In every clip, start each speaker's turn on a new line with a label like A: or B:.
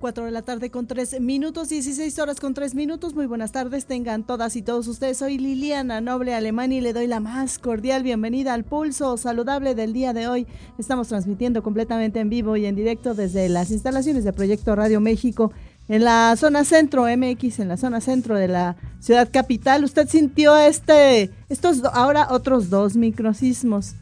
A: 4 de la tarde con 3 minutos, 16 horas con 3 minutos. Muy buenas tardes, tengan todas y todos ustedes. Soy Liliana Noble Alemán y le doy la más cordial bienvenida al pulso saludable del día de hoy. Estamos transmitiendo completamente en vivo y en directo desde las instalaciones de Proyecto Radio México en la zona centro MX, en la zona centro de la ciudad capital. Usted sintió este, estos ahora otros dos microsismos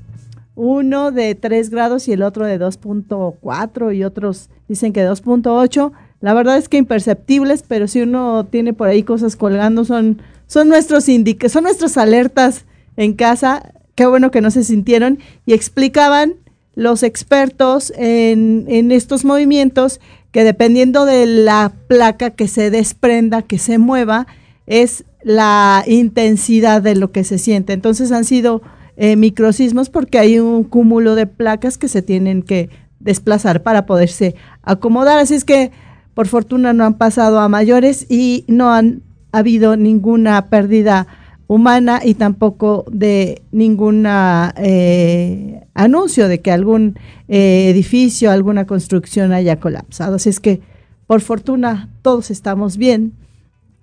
A: uno de 3 grados y el otro de 2.4 y otros dicen que 2.8. La verdad es que imperceptibles, pero si uno tiene por ahí cosas colgando, son, son nuestros son nuestras alertas en casa. Qué bueno que no se sintieron y explicaban los expertos en, en estos movimientos que dependiendo de la placa que se desprenda, que se mueva, es la intensidad de lo que se siente. Entonces han sido eh, microsismos porque hay un cúmulo de placas que se tienen que desplazar para poderse acomodar. Así es que por fortuna no han pasado a mayores y no han habido ninguna pérdida humana y tampoco de ningún eh, anuncio de que algún eh, edificio, alguna construcción haya colapsado. Así es que por fortuna todos estamos bien.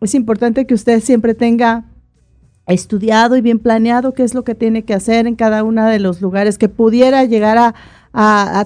A: Es importante que usted siempre tenga estudiado y bien planeado qué es lo que tiene que hacer en cada uno de los lugares que pudiera llegar a,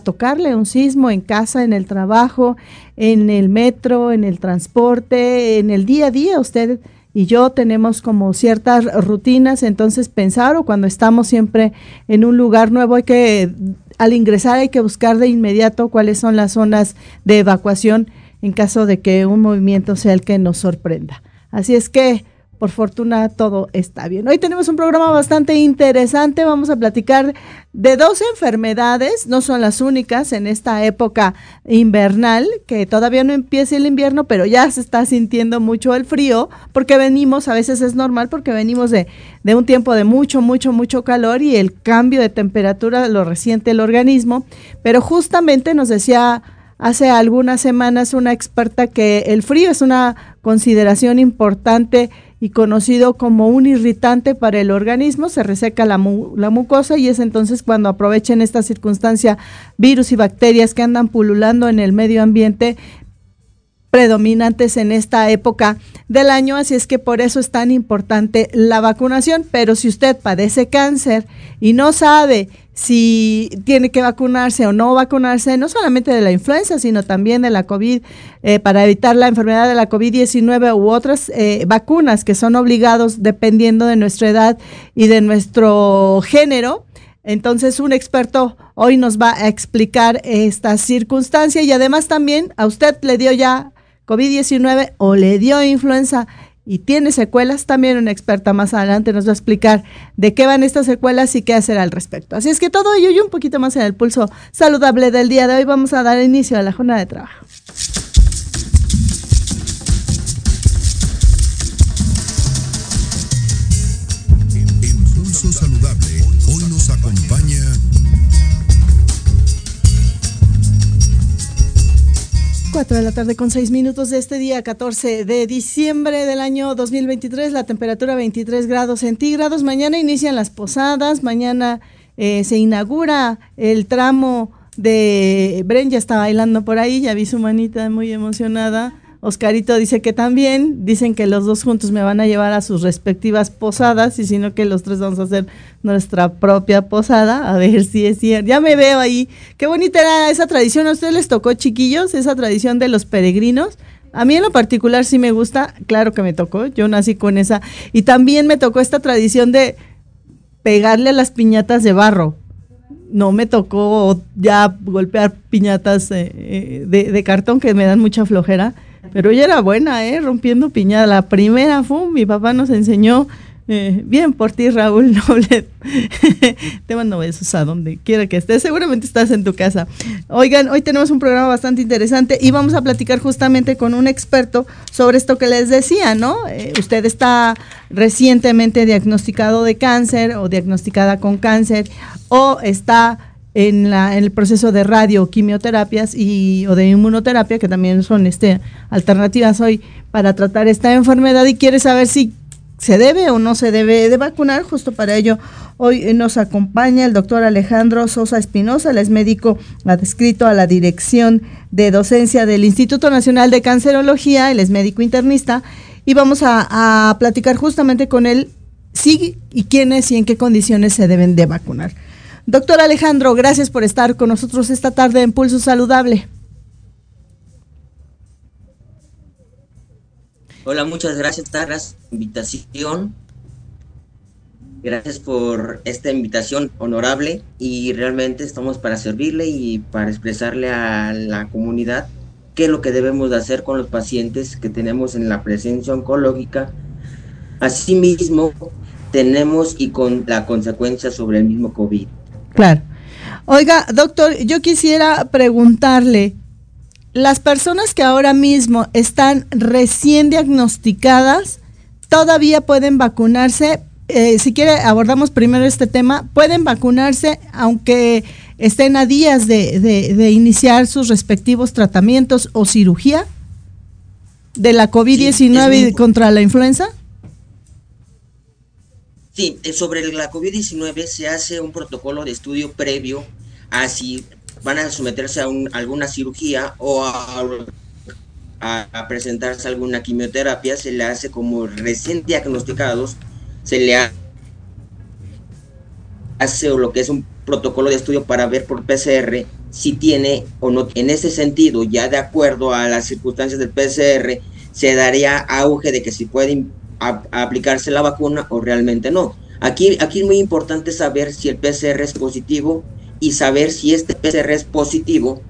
A: tocarle un sismo en casa, en el trabajo, en el metro, en el transporte, en el día a día. Usted y yo tenemos como ciertas rutinas, entonces pensar o cuando estamos siempre en un lugar nuevo hay que, al ingresar hay que buscar de inmediato cuáles son las zonas de evacuación en caso de que un movimiento sea el que nos sorprenda. Así es que por fortuna todo está bien. Hoy tenemos un programa bastante interesante. Vamos a platicar de dos enfermedades, no son las únicas en esta época invernal, que todavía no empieza el invierno, pero ya se está sintiendo mucho el frío, porque venimos, a veces es normal, porque venimos de, de un tiempo de mucho, mucho, mucho calor y el cambio de temperatura lo resiente el organismo. Pero justamente nos decía hace algunas semanas una experta que el frío es una consideración importante y conocido como un irritante para el organismo, se reseca la, la, mucosa y es entonces cuando aprovechen esta circunstancia virus y bacterias que andan pululando en el medio ambiente predominantes en esta época del año, así es que por eso es tan importante la vacunación, pero si usted padece cáncer y no sabe si tiene que vacunarse o no vacunarse, no solamente de la influenza, sino también de la COVID, eh, para evitar la enfermedad de la COVID-19 u otras eh, vacunas que son obligados dependiendo de nuestra edad y de nuestro género. Entonces, un experto hoy nos va a explicar esta circunstancia y además también a usted le dio ya COVID-19 o le dio influenza y tiene secuelas, también una experta más adelante nos va a explicar de qué van estas secuelas y qué hacer al respecto. Así es que todo ello y un poquito más en el pulso saludable del día de hoy vamos a dar inicio a la jornada de trabajo.
B: En Pulso Saludable, hoy nos acompaña
A: 4 de la tarde con 6 minutos de este día 14 de diciembre del año 2023, la temperatura 23 grados centígrados. Mañana inician las posadas, mañana eh, se inaugura el tramo de Bren, ya está bailando por ahí, ya vi su manita muy emocionada Oscarito dice que también, dicen que los dos juntos me van a llevar a sus respectivas posadas y sino que los tres vamos a hacer nuestra propia posada, a ver si es cierto. Ya me veo ahí. Qué bonita era esa tradición. ¿A ustedes les tocó, chiquillos, esa tradición de los peregrinos? A mí en lo particular sí me gusta, claro que me tocó, yo nací con esa. Y también me tocó esta tradición de pegarle a las piñatas de barro. No me tocó ya golpear piñatas eh, eh, de, de, cartón que me dan mucha flojera, pero ella era buena, ¿eh? Rompiendo piñata. La primera fue, mi papá nos enseñó eh, bien por ti, Raúl Noble. Te mando besos a donde quiera que estés. Seguramente estás en tu casa. Oigan, hoy tenemos un programa bastante interesante y vamos a platicar justamente con un experto sobre esto que les decía, ¿no? Eh, usted está recientemente diagnosticado de cáncer o diagnosticada con cáncer o está en, la, en el proceso de radioquimioterapias y o de inmunoterapia que también son este alternativas hoy para tratar esta enfermedad y quiere saber si se debe o no se debe de vacunar. Justo para ello, hoy nos acompaña el doctor Alejandro Sosa Espinosa, él es médico adscrito a la dirección de docencia del Instituto Nacional de Cancerología, él es médico internista, y vamos a, a platicar justamente con él si y quiénes y en qué condiciones se deben de vacunar. Doctor Alejandro, gracias por estar con nosotros esta tarde en Pulso Saludable.
C: Hola, muchas gracias, Tarras, invitación. Gracias por esta invitación honorable y realmente estamos para servirle y para expresarle a la comunidad qué es lo que debemos de hacer con los pacientes que tenemos en la presencia oncológica. Asimismo, tenemos y con la consecuencia sobre el mismo COVID.
A: Claro. Oiga, doctor, yo quisiera preguntarle, las personas que ahora mismo están recién diagnosticadas todavía pueden vacunarse. Eh, si quiere, abordamos primero este tema. Pueden vacunarse aunque estén a días de, de, iniciar sus respectivos tratamientos o cirugía de la COVID-19 contra la influenza.
C: Sí, eh, sobre la COVID-19 se hace un protocolo de estudio previo a si van a someterse a alguna cirugía o a, presentarse a alguna quimioterapia, se le hace como recién diagnosticados, se le hace lo que es un protocolo de estudio para ver por PCR si tiene o no, en ese sentido, ya de acuerdo a las circunstancias del PCR, se daría auge de que si puede aplicarse la vacuna o realmente no. Aquí, aquí es muy importante saber si el PCR es positivo y saber si este PCR es positivo,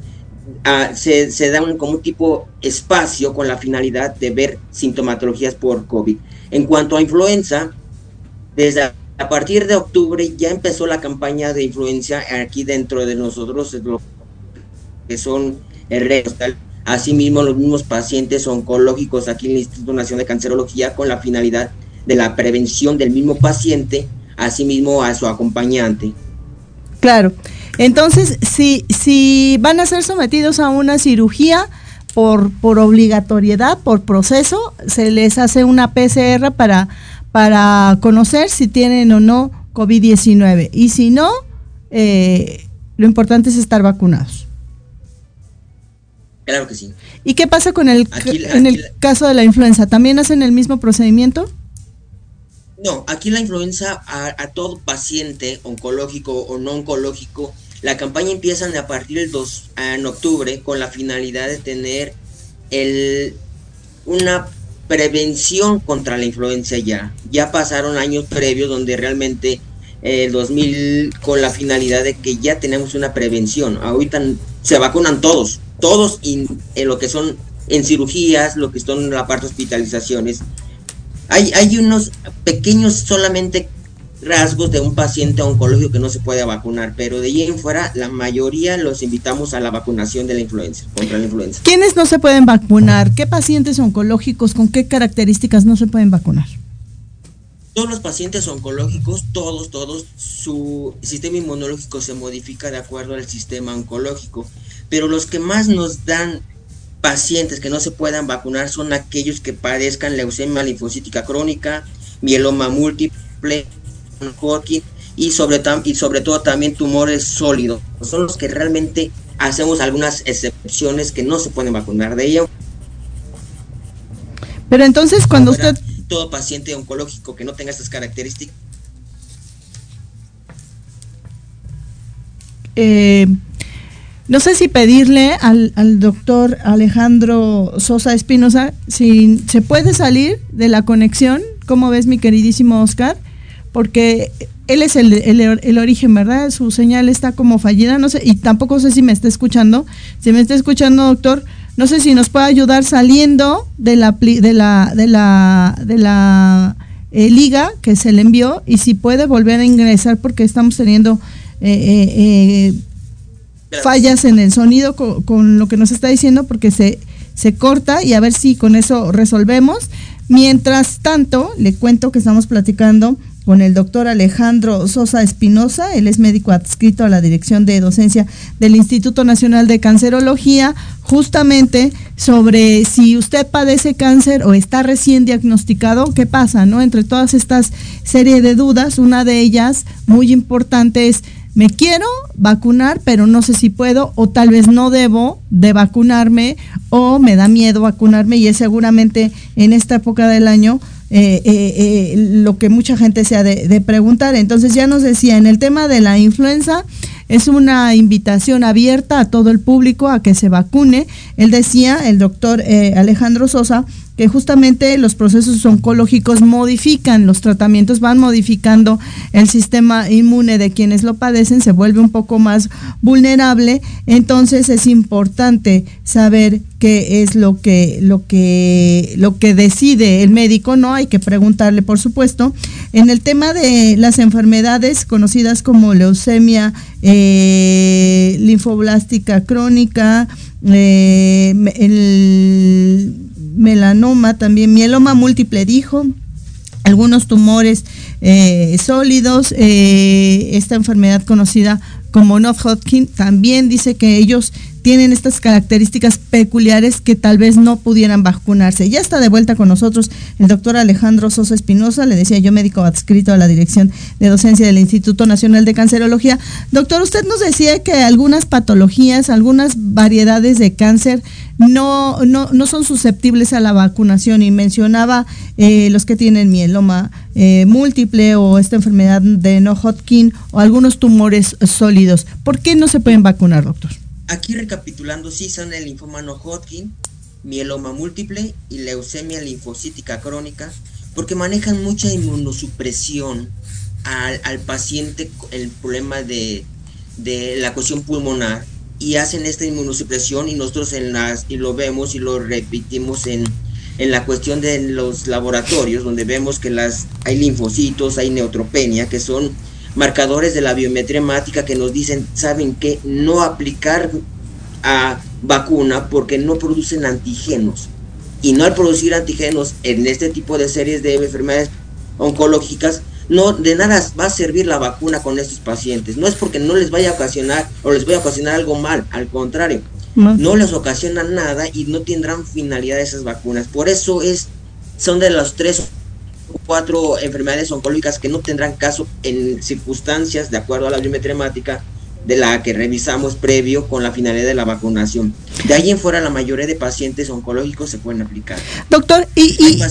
C: uh, se, se, da un, como un tipo espacio con la finalidad de ver sintomatologías por COVID. En cuanto a influenza, desde a partir de octubre ya empezó la campaña de influencia aquí dentro de nosotros, que son el resto. Asimismo, los mismos pacientes oncológicos aquí en el Instituto Nacional de Cancerología con la finalidad de la prevención del mismo paciente, asimismo a su acompañante.
A: Claro. Entonces, si, si van a ser sometidos a una cirugía por, por obligatoriedad, por proceso, se les hace una PCR para, para conocer si tienen o no COVID-19. Y si no, eh, lo importante es estar vacunados.
C: Claro que sí.
A: ¿Y qué pasa con el, en el caso de la influenza? ¿También hacen el mismo procedimiento?
C: No, aquí la influenza a, a todo paciente oncológico o no oncológico la campaña empieza a partir del 2 en octubre con la finalidad de tener el, una prevención contra la influencia ya. Ya pasaron años previos donde realmente eh, el 2000 con la finalidad de que ya tenemos una prevención. Ahorita se vacunan todos, todos en lo que son en cirugías, lo que son en la parte de hospitalizaciones. Hay, hay unos pequeños solamente rasgos de un paciente oncológico que no se puede vacunar, pero de ahí en fuera la mayoría los invitamos a la vacunación de la influenza, contra la influenza.
A: ¿Quiénes no se pueden vacunar? ¿Qué pacientes oncológicos con qué características no se pueden vacunar?
C: Todos los pacientes oncológicos, todos, todos, su sistema inmunológico se modifica de acuerdo al sistema oncológico, pero los que más nos dan pacientes que no se puedan vacunar son aquellos que padezcan leucemia linfocítica crónica, mieloma múltiple, y sobre, y sobre todo también tumores sólidos. Son los que realmente hacemos algunas excepciones que no se pueden vacunar de ello.
A: Pero entonces cuando usted...
C: Todo paciente oncológico que no tenga estas características.
A: Eh, No sé si pedirle al, al doctor Alejandro Sosa Espinosa si se puede salir de la conexión, ¿cómo ves mi queridísimo Oscar? Porque él es el, el, el, origen, ¿verdad? Su señal está como fallida, no sé, y tampoco sé si me está escuchando. Si me está escuchando, doctor, no sé si nos puede ayudar saliendo de la de la de la de la eh, liga que se le envió y si puede volver a ingresar porque estamos teniendo eh, eh, fallas en el sonido con, con, lo que nos está diciendo porque se se corta y a ver si con eso resolvemos. Mientras tanto, le cuento que estamos platicando con el doctor Alejandro Sosa Espinosa, él es médico adscrito a la Dirección de Docencia del Instituto Nacional de Cancerología, justamente sobre si usted padece cáncer o está recién diagnosticado, ¿qué pasa? ¿No? Entre todas estas serie de dudas, una de ellas muy importante es me quiero vacunar, pero no sé si puedo o tal vez no debo de vacunarme o me da miedo vacunarme y es seguramente en esta época del año eh, eh, eh, lo que mucha gente se ha de, de, preguntar. Entonces ya nos decía, en el tema de la influenza es una invitación abierta a todo el público a que se vacune. Él decía, el doctor eh, Alejandro Sosa, que justamente los procesos oncológicos modifican, los tratamientos van modificando el sistema inmune de quienes lo padecen, se vuelve un poco más vulnerable, entonces es importante saber qué es lo que lo que lo que decide el médico, no hay que preguntarle, por supuesto. En el tema de las enfermedades conocidas como leucemia eh, linfoblástica crónica, eh, el melanoma también, mieloma múltiple, dijo, algunos tumores eh, sólidos, eh, esta enfermedad conocida como non-Hodgkin también dice que ellos tienen estas características peculiares que tal vez no pudieran vacunarse. Ya está de vuelta con nosotros el doctor Alejandro Sosa Espinosa, le decía yo médico adscrito a la Dirección de Docencia del Instituto Nacional de Cancerología. Doctor, usted nos decía que algunas patologías, algunas variedades de cáncer no, no, no son susceptibles a la vacunación y mencionaba eh, los que tienen mieloma eh, múltiple o esta enfermedad de no Hodgkin o algunos tumores sólidos. ¿Por qué no se pueden vacunar, doctor?
C: Aquí recapitulando, sí son el linfoma no Hodgkin, mieloma múltiple y leucemia linfocítica crónica, porque manejan mucha inmunosupresión al, al paciente el problema de, la cuestión pulmonar y hacen esta inmunosupresión y nosotros en las y lo vemos y lo repetimos en, en la cuestión de los laboratorios donde vemos que hay linfocitos, hay neutropenia que son marcadores de la biometría hemática que nos dicen, saben que no aplicar a vacuna porque no producen antígenos. Y no al producir antígenos en este tipo de series de enfermedades oncológicas, no de nada va a servir la vacuna con estos pacientes. No es porque no les vaya a ocasionar o les vaya a ocasionar algo mal, al contrario, no, no les ocasiona nada y no tendrán finalidad esas vacunas. Por eso es son de los tres cuatro enfermedades oncológicas que no tendrán caso en circunstancias de acuerdo a la biometría hemática de la que revisamos previo con la finalidad de la vacunación. De ahí en fuera la mayoría de pacientes oncológicos se pueden aplicar.
A: Doctor, ¿y, y,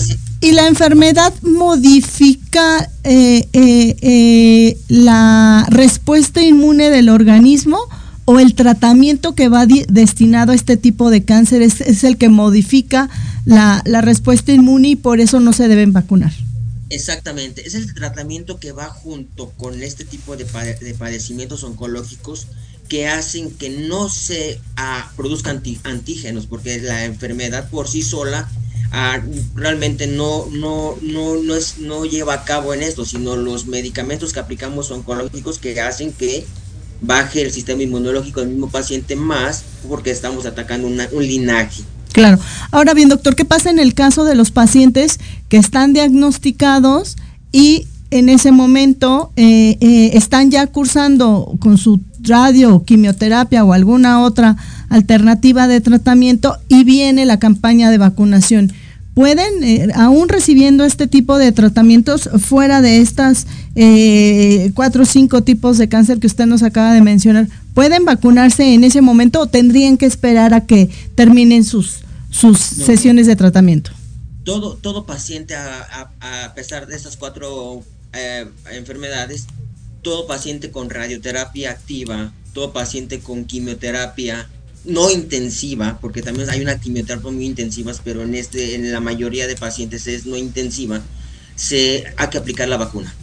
A: y la enfermedad modifica eh, eh, eh, la respuesta inmune del organismo? ¿O el tratamiento que va destinado a este tipo de cáncer es, es el que modifica la, la respuesta inmune y por eso no se deben vacunar?
C: Exactamente, es el tratamiento que va junto con este tipo de, de padecimientos oncológicos que hacen que no se ah, produzcan antígenos, porque la enfermedad por sí sola ah, realmente no, no, no, no, es, no lleva a cabo en esto, sino los medicamentos que aplicamos oncológicos que hacen que baje el sistema inmunológico del mismo paciente más porque estamos atacando una, un linaje.
A: Claro. Ahora bien, doctor, ¿qué pasa en el caso de los pacientes que están diagnosticados y en ese momento eh, eh, están ya cursando con su radio, quimioterapia o alguna otra alternativa de tratamiento y viene la campaña de vacunación? Pueden, eh, aún recibiendo este tipo de tratamientos fuera de estas eh, cuatro o cinco tipos de cáncer que usted nos acaba de mencionar, ¿pueden vacunarse en ese momento o tendrían que esperar a que terminen sus, sus no. sesiones de tratamiento?
C: Todo, todo paciente, a, a, a pesar de estas cuatro eh, enfermedades, todo paciente con radioterapia activa todo paciente con quimioterapia no intensiva, porque también hay una quimioterapia muy intensivas, pero en este, en la mayoría de pacientes es no intensiva, se hay que aplicar la vacuna.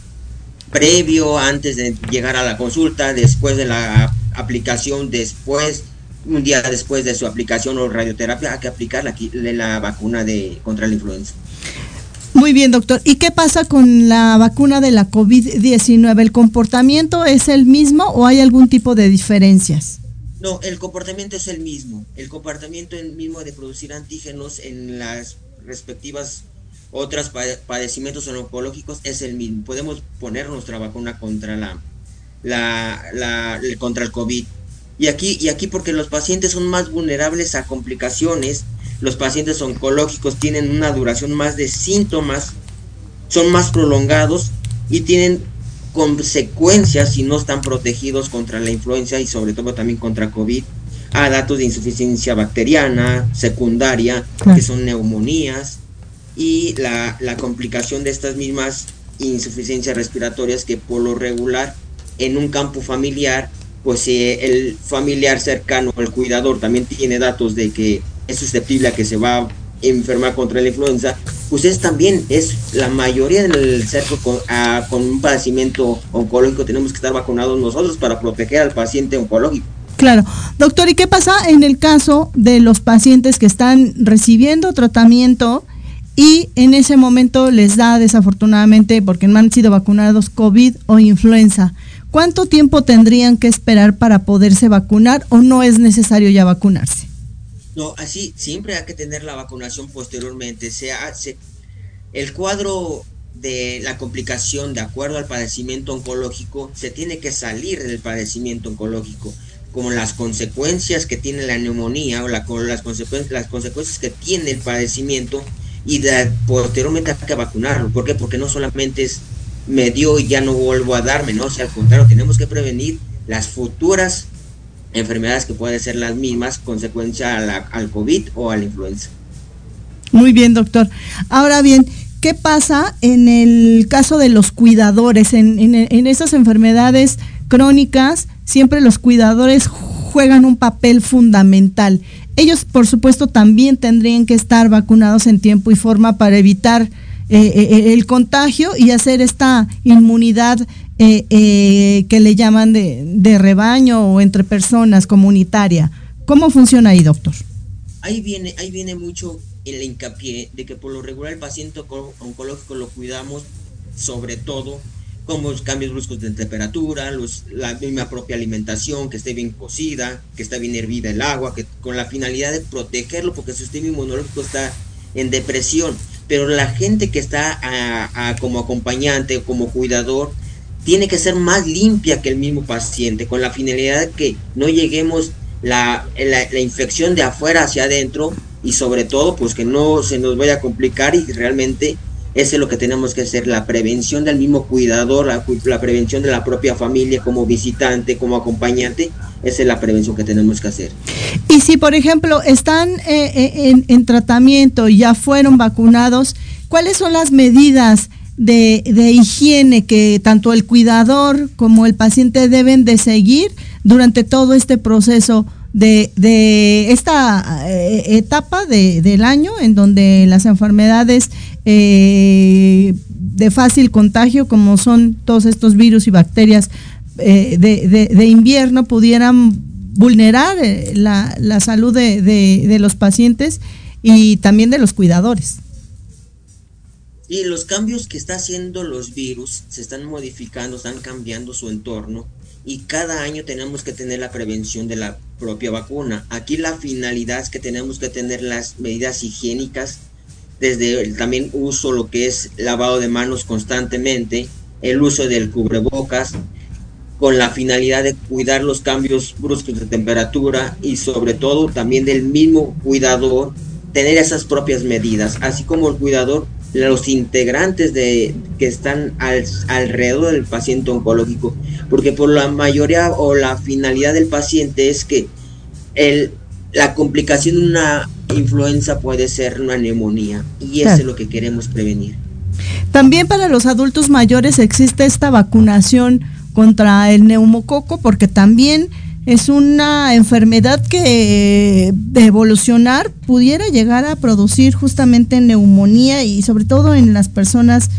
C: Previo, antes de llegar a la consulta, después de la aplicación, después, un día después de su aplicación o radioterapia, hay que aplicar la, la vacuna de, contra la influenza.
A: Muy bien, doctor. ¿Y qué pasa con la vacuna de la COVID-19? ¿El comportamiento es el mismo o hay algún tipo de diferencias?
C: No, el comportamiento es el mismo. El comportamiento es el mismo de producir antígenos en las respectivas otros padecimientos oncológicos es el mismo. Podemos poner nuestra vacuna contra la, la, contra el COVID. Y aquí, y aquí porque los pacientes son más vulnerables a complicaciones los pacientes oncológicos tienen una duración más de síntomas, son más prolongados y tienen consecuencias si no están protegidos contra la influenza y sobre todo también contra COVID, a datos de insuficiencia bacteriana, secundaria, que son neumonías, y la, complicación de estas mismas insuficiencias respiratorias que por lo regular en un campo familiar, pues eh, el familiar cercano, el cuidador también tiene datos de que es susceptible a que se va enfermar contra la influenza, pues es también, es la mayoría del cerco con, con un padecimiento oncológico, tenemos que estar vacunados nosotros para proteger al paciente oncológico.
A: Claro. Doctor, ¿y qué pasa en el caso de los pacientes que están recibiendo tratamiento y en ese momento les da desafortunadamente, porque no han sido vacunados, COVID o influenza? ¿Cuánto tiempo tendrían que esperar para poderse vacunar o no es necesario ya vacunarse?
C: No, así siempre hay que tener la vacunación posteriormente. Se hace, el cuadro de la complicación de acuerdo al padecimiento oncológico se tiene que salir del padecimiento oncológico como las consecuencias que tiene la neumonía o la, las, consecuencias, las consecuencias que tiene el padecimiento y de, posteriormente hay que vacunarlo. ¿Por qué? Porque no solamente es me dio y ya no vuelvo a darme, no, o sea, al contrario, tenemos que prevenir las futuras enfermedades que pueden ser las mismas consecuencia al COVID o a la influenza.
A: Muy bien, doctor. Ahora bien, ¿qué pasa en el caso de los cuidadores? En, en, esas enfermedades crónicas, siempre los cuidadores juegan un papel fundamental. Ellos, por supuesto, también tendrían que estar vacunados en tiempo y forma para evitar eh, eh, el contagio y hacer esta inmunidad eh, eh, que le llaman de, rebaño o entre personas, comunitaria. ¿Cómo funciona ahí, doctor?
C: Ahí viene, ahí viene mucho el hincapié de que por lo regular el paciente oncológico lo cuidamos sobre todo como cambios bruscos de temperatura, los, la misma propia alimentación, que esté bien cocida, que esté bien hervida el agua, con la finalidad de protegerlo porque su sistema inmunológico está en depresión. Pero la gente que está como acompañante, como cuidador, tiene que ser más limpia que el mismo paciente, con la finalidad de que no lleguemos la, la, infección de afuera hacia adentro y sobre todo pues que no se nos vaya a complicar y realmente eso es lo que tenemos que hacer, la prevención del mismo cuidador, la, prevención de la propia familia como visitante, como acompañante, esa es la prevención que tenemos que hacer.
A: Y si, por ejemplo, están eh, eh, en, en, tratamiento y ya fueron vacunados, ¿cuáles son las medidas de, de, higiene que tanto el cuidador como el paciente deben de seguir durante todo este proceso de, de esta eh, etapa de, del año en donde las enfermedades eh, de fácil contagio como son todos estos virus y bacterias eh, de, de, invierno pudieran vulnerar la, la salud de los pacientes y también de los cuidadores.
C: Y los cambios que está haciendo los virus se están modificando, están cambiando su entorno y cada año tenemos que tener la prevención de la propia vacuna. Aquí la finalidad es que tenemos que tener las medidas higiénicas, desde el también uso lo que es lavado de manos constantemente, el uso del cubrebocas, con la finalidad de cuidar los cambios bruscos de temperatura y sobre todo también del mismo cuidador tener esas propias medidas, así como el cuidador los integrantes de que están alrededor del paciente oncológico, porque por la mayoría o la finalidad del paciente es que el, la complicación de una influenza puede ser una neumonía y eso es lo que queremos prevenir.
A: También para los adultos mayores existe esta vacunación contra el neumococo porque también es una enfermedad que de evolucionar pudiera llegar a producir justamente neumonía y sobre todo en las personas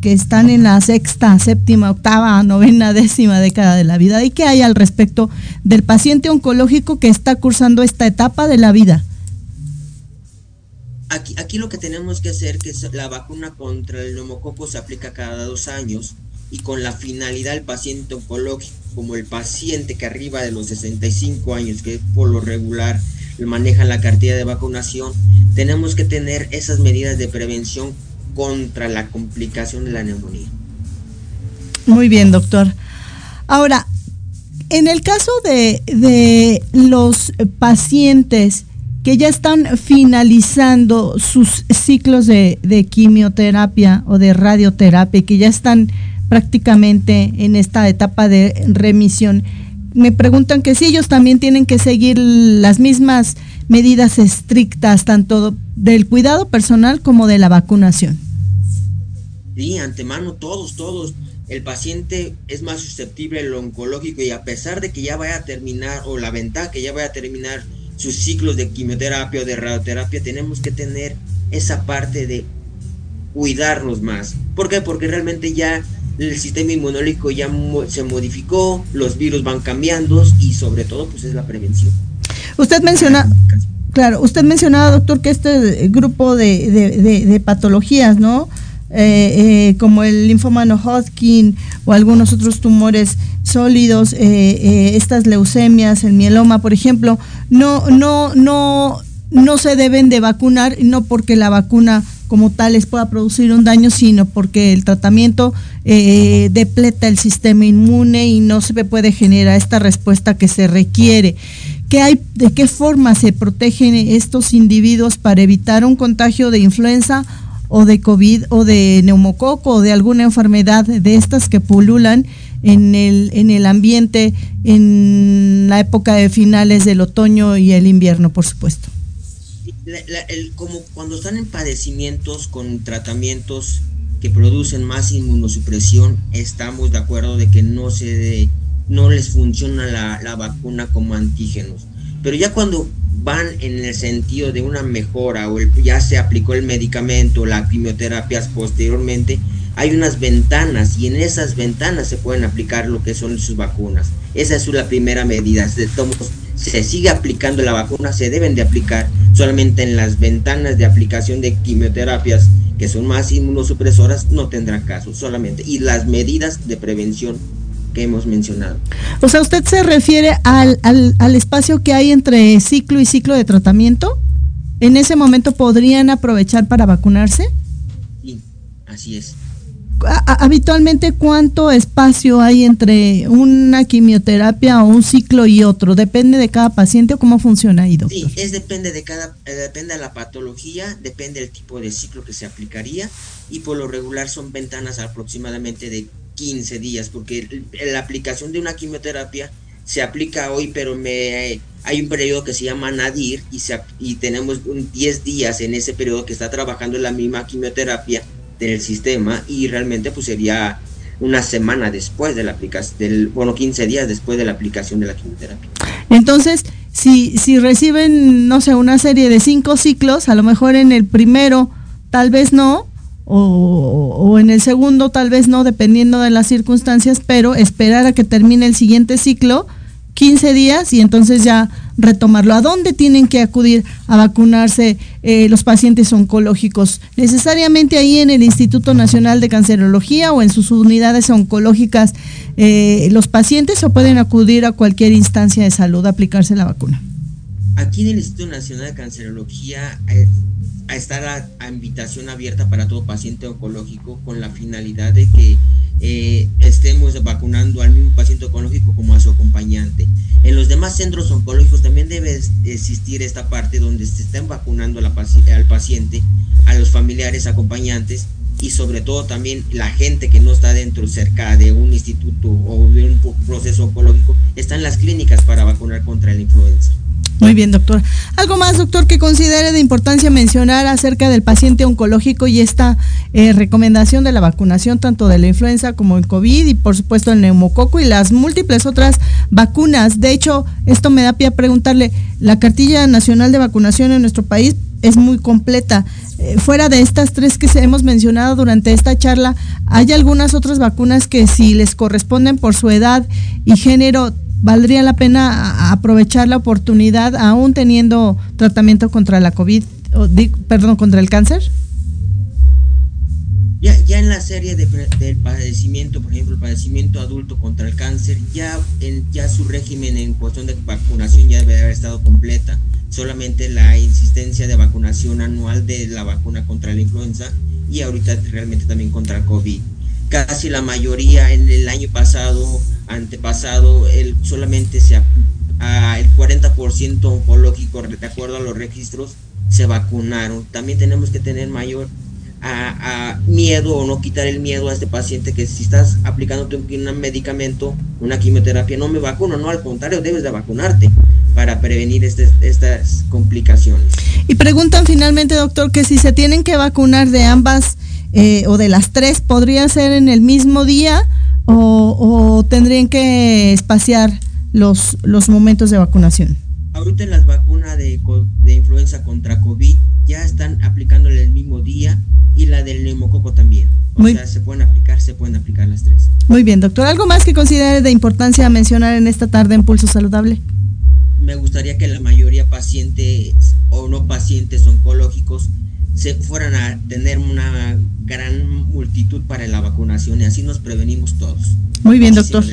A: que están en la sexta, séptima, octava, novena, décima década de la vida. ¿Y qué hay al respecto del paciente oncológico que está cursando esta etapa de la vida?
C: Aquí, lo que tenemos que hacer que la vacuna contra el neumococo se aplica cada dos años y con la finalidad del paciente oncológico, como el paciente que arriba de los 65 años, que por lo regular manejan la cartilla de vacunación, tenemos que tener esas medidas de prevención contra la complicación de la neumonía.
A: Muy bien, doctor. Ahora, en el caso de, de los pacientes que ya están finalizando sus ciclos de, de, quimioterapia o de radioterapia, que ya están prácticamente en esta etapa de remisión. Me preguntan que si ellos también tienen que seguir las mismas medidas estrictas, tanto del cuidado personal como de la vacunación.
C: Sí, antemano todos, todos. El paciente es más susceptible al oncológico y a pesar de que ya vaya a terminar, o la ventaja que ya vaya a terminar sus ciclos de quimioterapia o de radioterapia, tenemos que tener esa parte de cuidarnos más. ¿Por qué? Porque realmente ya el sistema inmunológico ya se modificó, los virus van cambiando y sobre todo pues es la prevención.
A: Usted menciona, claro, usted mencionaba, doctor, que este grupo de, patologías, ¿no? Eh, eh, como el linfoma no Hodgkin o algunos otros tumores sólidos, eh, estas leucemias, el mieloma, por ejemplo, no, no, no, no se deben de vacunar, no porque la vacuna como tal les pueda producir un daño, sino porque el tratamiento eh, depleta el sistema inmune y no se puede generar esta respuesta que se requiere. ¿Qué hay, ¿De qué forma se protegen estos individuos para evitar un contagio de influenza o de COVID o de neumococo o de alguna enfermedad de estas que pululan en el, en el ambiente en la época de finales del otoño y el invierno, por supuesto?
C: El, como cuando están en padecimientos con tratamientos que producen más inmunosupresión, estamos de acuerdo de que no se no les funciona la, la vacuna como antígenos. Pero ya cuando van en el sentido de una mejora o ya se aplicó el medicamento, la quimioterapia posteriormente, hay unas ventanas y en esas ventanas se pueden aplicar lo que son sus vacunas. Esa es la primera medida. De todos se sigue aplicando la vacuna, se deben de aplicar solamente en las ventanas de aplicación de quimioterapias que son más inmunosupresoras, no tendrán caso solamente. Y las medidas de prevención que hemos mencionado.
A: O sea, ¿usted se refiere al, al, al espacio que hay entre ciclo y ciclo de tratamiento? ¿En ese momento podrían aprovechar para vacunarse?
C: Sí, así es
A: habitualmente cuánto espacio hay entre una quimioterapia o un ciclo y otro depende de cada paciente o cómo funciona ahí doctor
C: sí es depende de cada eh, depende de la patología depende del tipo de ciclo que se aplicaría y por lo regular son ventanas aproximadamente de 15 días porque la aplicación de una quimioterapia se aplica hoy pero me hay un periodo que se llama nadir y, se, y tenemos un 10 días en ese periodo que está trabajando la misma quimioterapia del sistema y realmente pues sería una semana después de la aplicación, del, bueno, 15 días después de la aplicación de la quimioterapia.
A: Entonces, si, si reciben, no sé, una serie de cinco ciclos, a lo mejor en el primero tal vez no, o, o en el segundo tal vez no, dependiendo de las circunstancias, pero esperar a que termine el siguiente ciclo 15 días y entonces ya retomarlo. ¿A dónde tienen que acudir a vacunarse eh, los pacientes oncológicos? ¿Necesariamente ahí en el Instituto Nacional de Cancerología o en sus unidades oncológicas eh, los pacientes o pueden acudir a cualquier instancia de salud a aplicarse la vacuna?
C: Aquí en el Instituto Nacional de Cancerología eh, a estar a invitación abierta para todo paciente oncológico con la finalidad de que eh, estemos vacunando al mismo paciente oncológico como a su acompañante. En los demás centros oncológicos también debe existir esta parte donde se estén vacunando al paciente, a los familiares acompañantes y sobre todo también la gente que no está dentro cerca de un instituto o de un proceso oncológico está en las clínicas para vacunar contra la influenza.
A: Muy bien, doctor. ¿Algo más, doctor, que considere de importancia mencionar acerca del paciente oncológico y esta eh, recomendación de la vacunación tanto de la influenza como el COVID y por supuesto el neumococo y las múltiples otras vacunas? De hecho, esto me da pie a preguntarle, la cartilla nacional de vacunación en nuestro país es muy completa. Eh, fuera de estas tres que hemos mencionado durante esta charla, ¿hay algunas otras vacunas que si les corresponden por su edad y género valdría la pena aprovechar la oportunidad aún teniendo tratamiento contra la COVID, perdón, contra el cáncer?
C: Ya, ya en la serie de, del padecimiento, por ejemplo, el padecimiento adulto contra el cáncer, ya, en, ya su régimen en cuestión de vacunación ya debe haber estado completa. Solamente la insistencia de vacunación anual de la vacuna contra la influenza y ahorita realmente también contra el COVID. Casi la mayoría en el año pasado antepasado, el, solamente se, a, el 40% oncológico, de acuerdo a los registros, se vacunaron. También tenemos que tener mayor a, miedo o no quitar el miedo a este paciente que si estás aplicando un medicamento, una quimioterapia, no me vacuno, no, al contrario, debes de vacunarte para prevenir este, estas complicaciones.
A: Y preguntan finalmente, doctor, que si se tienen que vacunar de ambas eh, o de las tres, ¿podría ser en el mismo día o, tendrían que espaciar los, los momentos de vacunación?
C: Ahorita en las vacunas de, de influenza contra COVID ya están aplicándole el mismo día y la del neumococo también. O sea, se pueden aplicar, se pueden aplicar las tres.
A: Muy bien, doctor. ¿Algo más que considere de importancia mencionar en esta tarde en Pulso Saludable?
C: Me gustaría que la mayoría pacientes o no pacientes oncológicos se fueran a tener una gran multitud para la vacunación y así nos prevenimos todos.
A: Muy bien, doctor.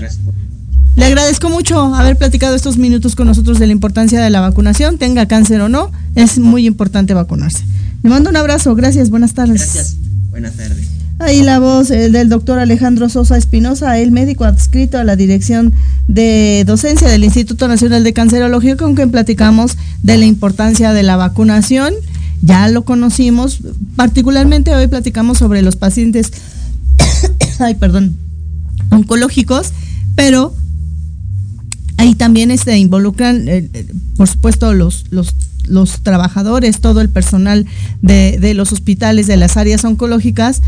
A: Le agradezco mucho haber platicado estos minutos con nosotros de la importancia de la vacunación, tenga cáncer o no, es muy importante vacunarse. Le mando un abrazo, gracias, buenas tardes.
C: Gracias, buenas tardes.
A: Ahí la voz eh, del doctor Alejandro Sosa Espinosa, el médico adscrito a la dirección de docencia del Instituto Nacional de Cancerología, con quien platicamos de la importancia de la vacunación ya lo conocimos, particularmente hoy platicamos sobre los pacientes, ay, perdón, oncológicos, pero ahí también este, involucran, eh, eh, por supuesto, los, los, los, trabajadores, todo el personal de, de los hospitales, de las áreas oncológicas,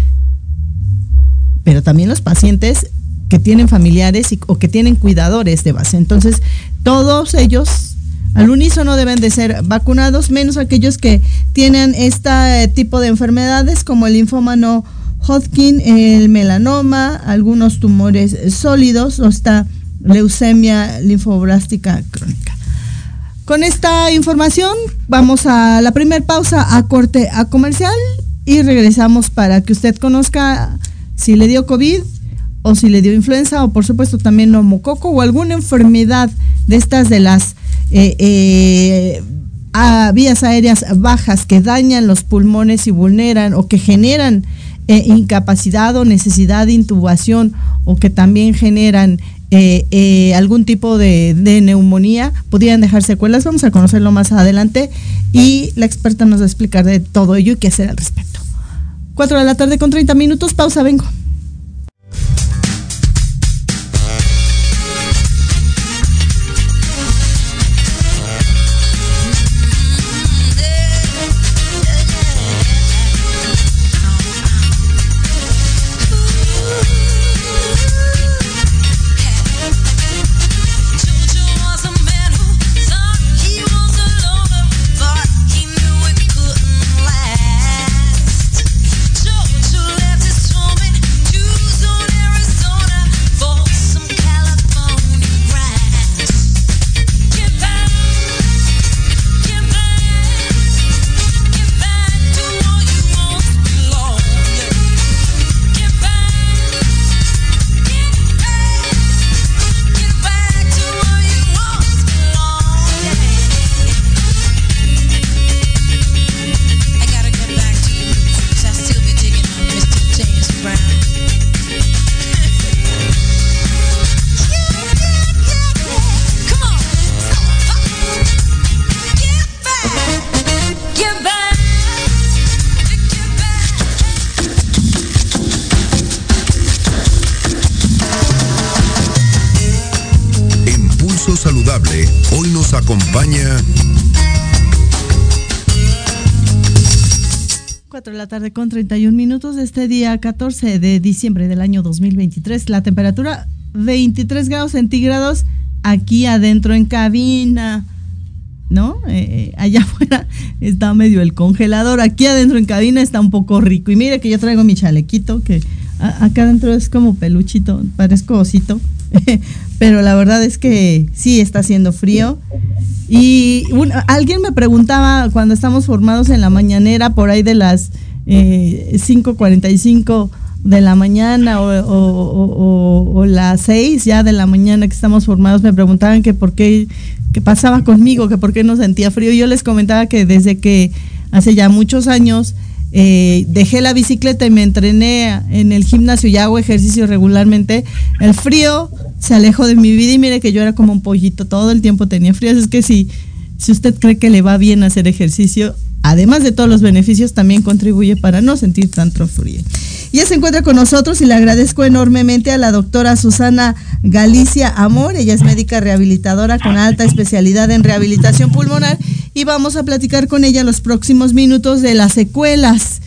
A: pero también los pacientes que tienen familiares o que tienen cuidadores de base. Entonces, todos ellos al unísono deben de ser vacunados, menos aquellos que tienen este tipo de enfermedades como el linfoma no Hodgkin, el melanoma, algunos tumores sólidos o esta leucemia linfoblástica crónica. Con esta información vamos a la primera pausa a corte a comercial y regresamos para que usted conozca si le dio COVID o si le dio influenza o por supuesto también neumococo o alguna enfermedad de estas de las eh, eh, vías aéreas bajas que dañan los pulmones y vulneran o que generan eh, incapacidad o necesidad de intubación o que también generan algún tipo de, neumonía, podrían dejar secuelas. Vamos a conocerlo más adelante y la experta nos va a explicar de todo ello y qué hacer al respecto. 4 de la tarde con 30 minutos, pausa, vengo. Tarde con 31 minutos de este día 14 de diciembre del año 2023. La temperatura 23 grados centígrados aquí adentro en cabina. ¿No? Eh, eh, allá afuera está medio el congelador. Aquí adentro en cabina está un poco rico. Y mire que yo traigo mi chalequito, que acá adentro es como peluchito, parezco osito. Pero la verdad es que sí está haciendo frío. Y alguien me preguntaba cuando estamos formados en la mañanera, por ahí de las eh, 5.45 de la mañana o, las 6 ya de la mañana que estamos formados, me preguntaban que por qué, qué pasaba conmigo, que por qué no sentía frío. Yo les comentaba que desde que hace ya muchos años eh, dejé la bicicleta y me entrené en el gimnasio y hago ejercicio regularmente, el frío se alejó de mi vida y mire que yo era como un pollito, todo el tiempo tenía frío. Es que si, si usted cree que le va bien hacer ejercicio, además de todos los beneficios, también contribuye para no sentir tanto frío. Y ya se encuentra con nosotros y le agradezco enormemente a la doctora Susana Galicia Amor. Ella es médica rehabilitadora con alta especialidad en rehabilitación pulmonar y vamos a platicar con ella los próximos minutos de las secuelas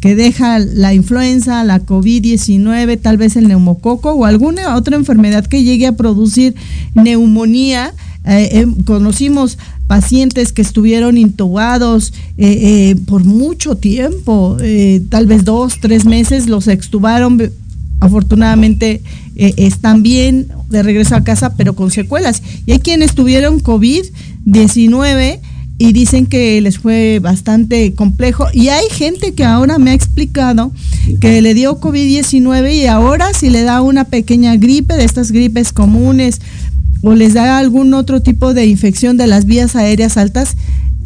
A: que deja la influenza, la COVID-19, tal vez el neumococo o alguna otra enfermedad que llegue a producir neumonía. Eh, em, conocimos pacientes que estuvieron intubados eh, eh, por mucho tiempo, tal vez dos, tres meses, los extubaron, afortunadamente están bien de regreso a casa, pero con secuelas. Y hay quienes tuvieron COVID-19 y dicen que les fue bastante complejo. Y hay gente que ahora me ha explicado que le dio COVID-19 y ahora si le da una pequeña gripe de estas gripes comunes o les da algún otro tipo de infección de las vías aéreas altas,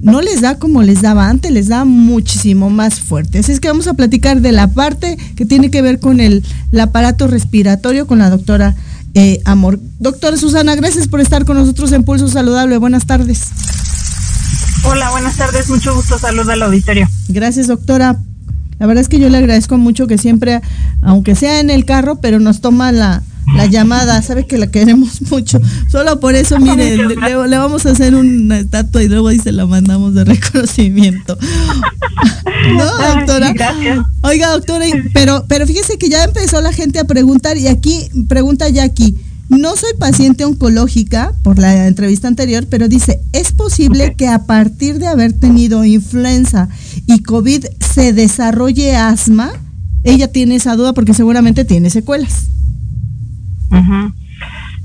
A: no les da como les daba antes, les da muchísimo más fuerte. Así es que vamos a platicar de la parte que tiene que ver con el, aparato respiratorio con la doctora eh, Amor. Doctora Susana, gracias por estar con nosotros en Pulso Saludable. Buenas tardes.
D: Hola, buenas tardes, mucho gusto, saludos al auditorio.
A: Gracias, doctora. La verdad es que yo le agradezco mucho que siempre, aunque sea en el carro, pero nos toma la, llamada, sabe que la queremos mucho. Solo por eso, mire, le, vamos a hacer una estatua y luego ahí se la mandamos de reconocimiento. ¿No, doctora? Gracias. Oiga, doctora, pero, pero fíjese que ya empezó la gente a preguntar y aquí pregunta Jackie. No soy paciente oncológica por la entrevista anterior, pero dice, ¿es posible que a partir de haber tenido influenza y COVID se desarrolle asma? Ella tiene esa duda porque seguramente tiene secuelas.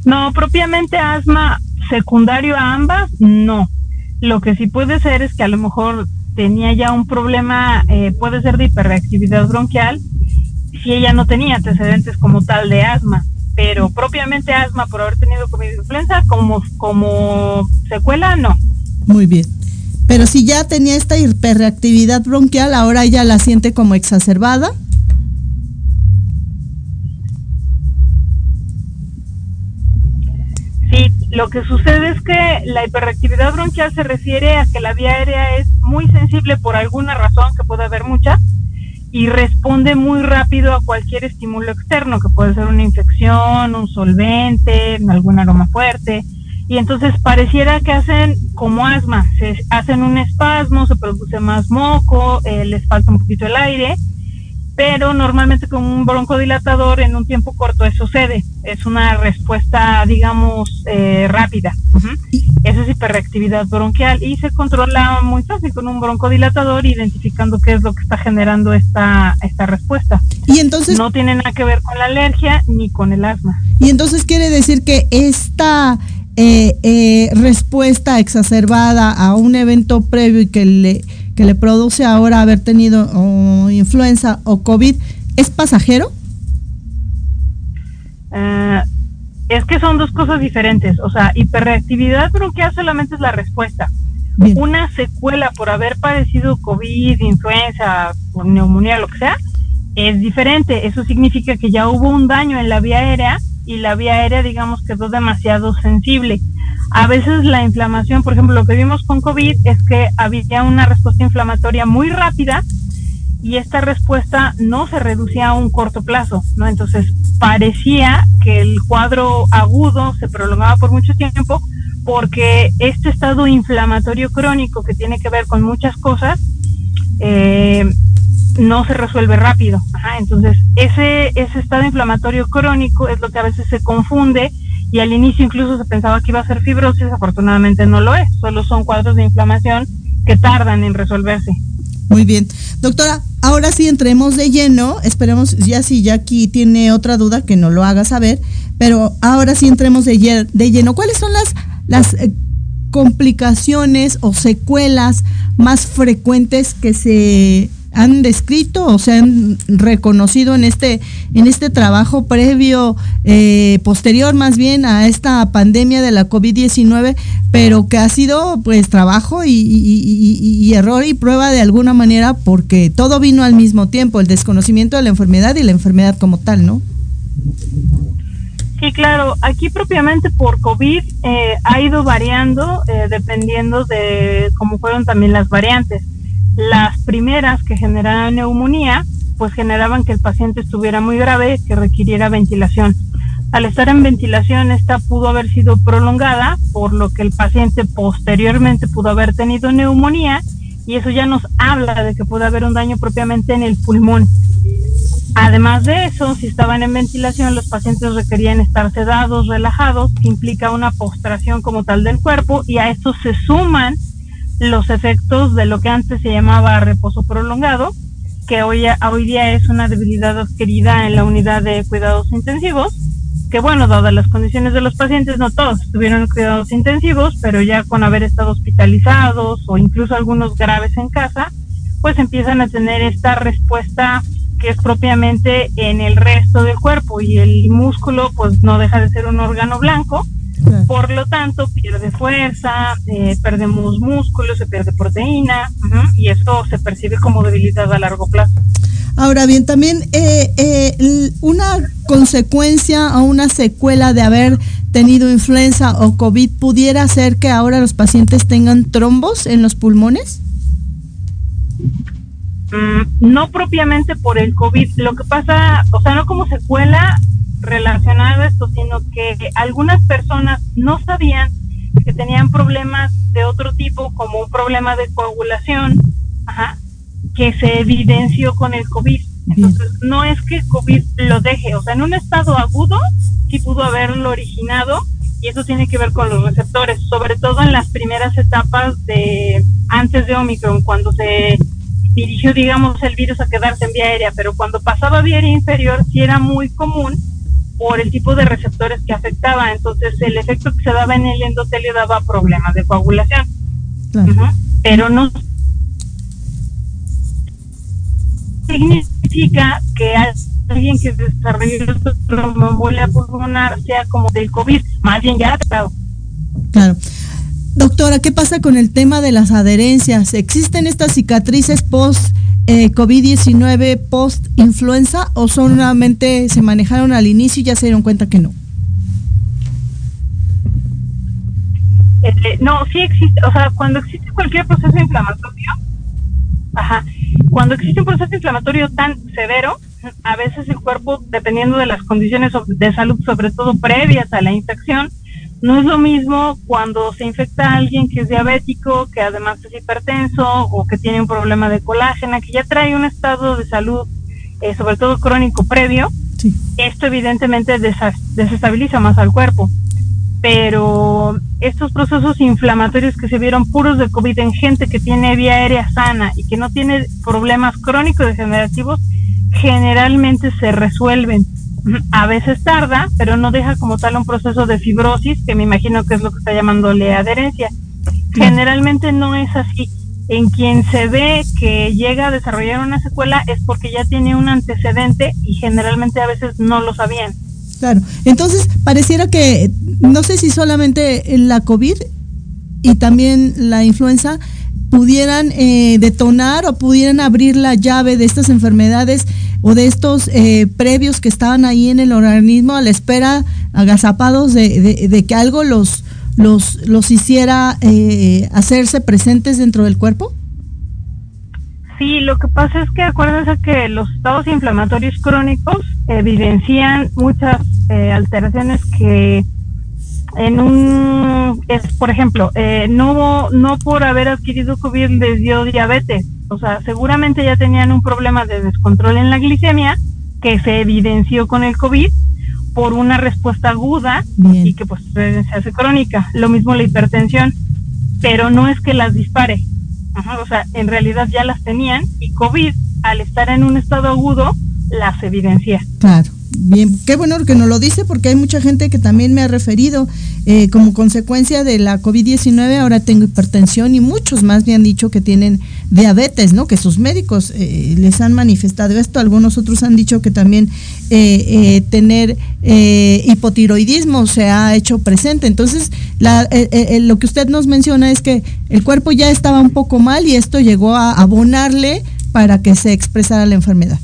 D: No, propiamente asma secundario a ambas, no. Lo que sí puede ser es que a lo mejor tenía ya un problema, eh, puede ser de hiperreactividad bronquial, si ella no tenía antecedentes como tal de asma pero propiamente asma por haber tenido COVID influenza como, como secuela, no.
A: Muy bien. Pero si ya tenía esta hiperreactividad bronquial, ahora ella la siente como exacerbada.
D: Sí, lo que sucede es que la hiperreactividad bronquial se refiere a que la vía aérea es muy sensible por alguna razón, que puede haber muchas, y responde muy rápido a cualquier estímulo externo, que puede ser una infección, un solvente, algún aroma fuerte. Y entonces pareciera que hacen como asma, se hacen un espasmo, se produce más moco, eh, les falta un poquito el aire pero normalmente con un broncodilatador en un tiempo corto eso sucede. Es una respuesta, digamos, eh, rápida. Esa es hiperreactividad bronquial y se controla muy fácil con un broncodilatador identificando qué es lo que está generando esta, esta respuesta. Y entonces... No tiene nada que ver con la alergia ni con el asma.
A: Y entonces quiere decir que esta... Eh, eh, respuesta exacerbada a un evento previo y que le que le produce ahora haber tenido influenza o COVID, ¿es pasajero?
D: Eh, es que son dos cosas diferentes. O sea, hiperreactividad bronquial solamente es la respuesta. Una secuela por haber padecido COVID, influenza, o neumonía, lo que sea, es diferente. Eso significa que ya hubo un daño en la vía aérea y la vía aérea, digamos, quedó demasiado sensible. A veces la inflamación, por ejemplo, lo que vimos con COVID es que había una respuesta inflamatoria muy rápida y esta respuesta no se reducía a un corto plazo, ¿no? Entonces parecía que el cuadro agudo se prolongaba por mucho tiempo porque este estado inflamatorio crónico que tiene que ver con muchas cosas eh, no se resuelve rápido. entonces ese, ese estado inflamatorio crónico es lo que a veces se confunde y al inicio incluso se pensaba que iba a ser fibrosis, afortunadamente no lo es, solo son cuadros de inflamación que tardan en resolverse.
A: Muy bien. Doctora, ahora sí entremos de lleno. Esperemos, ya si Jackie tiene otra duda, que no lo haga saber. Pero ahora sí entremos de, de lleno. ¿Cuáles son las, las eh, complicaciones o secuelas más frecuentes que se han descrito o se han reconocido en este en este trabajo previo eh, posterior más bien a esta pandemia de la COVID-19 pero que ha sido pues trabajo y, error y prueba de alguna manera porque todo vino al mismo tiempo el desconocimiento de la enfermedad y la enfermedad como tal no
D: Sí, claro. Aquí propiamente por COVID eh, ha ido variando eh, dependiendo de cómo fueron también las variantes. Las primeras que generaban neumonía, pues generaban que el paciente estuviera muy grave, que requiriera ventilación. Al estar en ventilación, esta pudo haber sido prolongada, por lo que el paciente posteriormente pudo haber tenido neumonía y eso ya nos habla de que puede haber un daño propiamente en el pulmón. Además de eso, si estaban en ventilación, los pacientes requerían estar sedados, relajados, que implica una postración como tal del cuerpo, y a esto se suman los efectos de lo que antes se llamaba reposo prolongado, que hoy, hoy día es una debilidad adquirida en la unidad de cuidados intensivos, que bueno, dadas las condiciones de los pacientes, no todos estuvieron en cuidados intensivos, pero ya con haber estado hospitalizados o incluso algunos graves en casa, pues empiezan a tener esta respuesta que es propiamente en el resto del cuerpo y el músculo pues no deja de ser un órgano blanco, por lo tanto pierde fuerza, eh, perdemos músculo, se pierde proteína y eso se percibe como debilidad a largo plazo.
A: Ahora bien, también eh, eh, una consecuencia o una secuela de haber tenido influenza o COVID pudiera ser que ahora los pacientes tengan trombos en los pulmones.
D: Mm, no propiamente por el COVID, lo que pasa, o sea, no como secuela relacionada a esto, sino que algunas personas no sabían que tenían problemas de otro tipo, como un problema de coagulación, que se evidenció con el COVID. Entonces, no es que el COVID lo deje, o sea, en un estado agudo sí pudo haberlo originado y eso tiene que ver con los receptores, sobre todo en las primeras etapas de antes de Omicron, cuando se dirigió, digamos, el virus a quedarse en vía aérea, pero cuando pasaba vía aérea inferior sí era muy común por el tipo de receptores que afectaba, entonces el efecto que se daba en el endotelio daba problemas de coagulación. Pero no significa que alguien que desarrolló tromboembolia pulmonar sea como del COVID, más bien ya
A: Claro. Doctora, ¿qué pasa con el tema de las adherencias? ¿Existen estas cicatrices post eh, COVID-19, post influenza o solamente se manejaron al inicio y ya se dieron cuenta que no?
D: Este, no, sí existe, o sea, cuando existe cualquier proceso inflamatorio, ajá, cuando existe un proceso inflamatorio tan severo, a veces el cuerpo, dependiendo de las condiciones de salud, sobre todo previas a la infección, no es lo mismo cuando se infecta a alguien que es diabético, que además es hipertenso o que tiene un problema de colágena, que ya trae un estado de salud, eh, sobre todo crónico previo. Esto evidentemente desestabiliza más al cuerpo. Pero estos procesos inflamatorios que se vieron puros de COVID en gente que tiene vía aérea sana y que no tiene problemas crónicos degenerativos, generalmente se resuelven a veces tarda, pero no deja como tal un proceso de fibrosis, que me imagino que es lo que está llamándole adherencia. Generalmente no es así. En quien se ve que llega a desarrollar una secuela es porque ya tiene un antecedente y generalmente a veces no lo sabían.
A: Claro, entonces pareciera que, no sé si solamente la COVID y también la influenza pudieran eh, detonar o pudieran abrir la llave de estas enfermedades o de estos eh, previos que estaban ahí en el organismo a la espera, agazapados de, que algo los, los, los hiciera eh, hacerse presentes dentro del cuerpo?
D: Sí, lo que pasa es que acuérdense que los estados inflamatorios crónicos evidencian muchas eh, alteraciones que en un, es, por ejemplo, eh, no, no por haber adquirido COVID les dio diabetes, o sea, seguramente ya tenían un problema de descontrol en la glicemia que se evidenció con el COVID por una respuesta aguda y que pues se hace crónica. Lo mismo la hipertensión, pero no es que las dispare. o sea, en realidad ya las tenían y COVID, al estar en un estado agudo, las evidencia.
A: Claro. Bien, qué bueno que nos lo dice porque hay mucha gente que también me ha referido eh, como consecuencia de la COVID-19 ahora tengo hipertensión y muchos más me han dicho que tienen diabetes, ¿no? Que sus médicos eh, les han manifestado esto, algunos otros han dicho que también eh, tener hipotiroidismo se ha hecho presente. Entonces, lo que usted nos menciona es que el cuerpo ya estaba un poco mal y esto llegó a abonarle para que se expresara la enfermedad.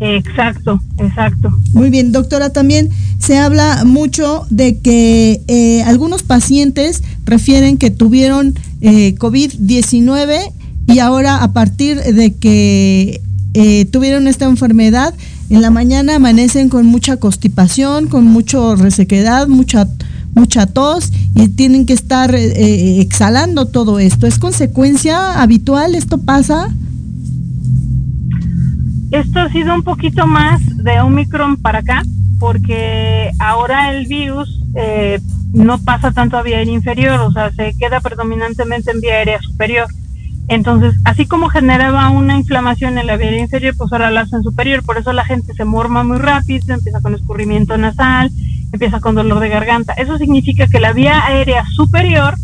D: Exacto, exacto.
A: Muy bien, doctora, también se habla mucho de que eh, algunos pacientes refieren que tuvieron eh, COVID-19 y ahora a partir de que eh, tuvieron esta enfermedad, en la mañana amanecen con mucha constipación, con mucha resequedad, mucha mucha tos y tienen que estar exhalando todo esto. ¿Es consecuencia habitual? ¿Esto pasa?
D: Esto ha sido un poquito más de Omicron para acá, porque ahora el virus eh, no pasa tanto a vía aérea inferior, o sea, se queda predominantemente en vía aérea superior. Entonces, así como generaba una inflamación en la vía aérea inferior, pues ahora la hace en superior. Por eso la gente se morma muy rápido, empieza con escurrimiento nasal, empieza con dolor de garganta. Eso significa que la vía aérea superior,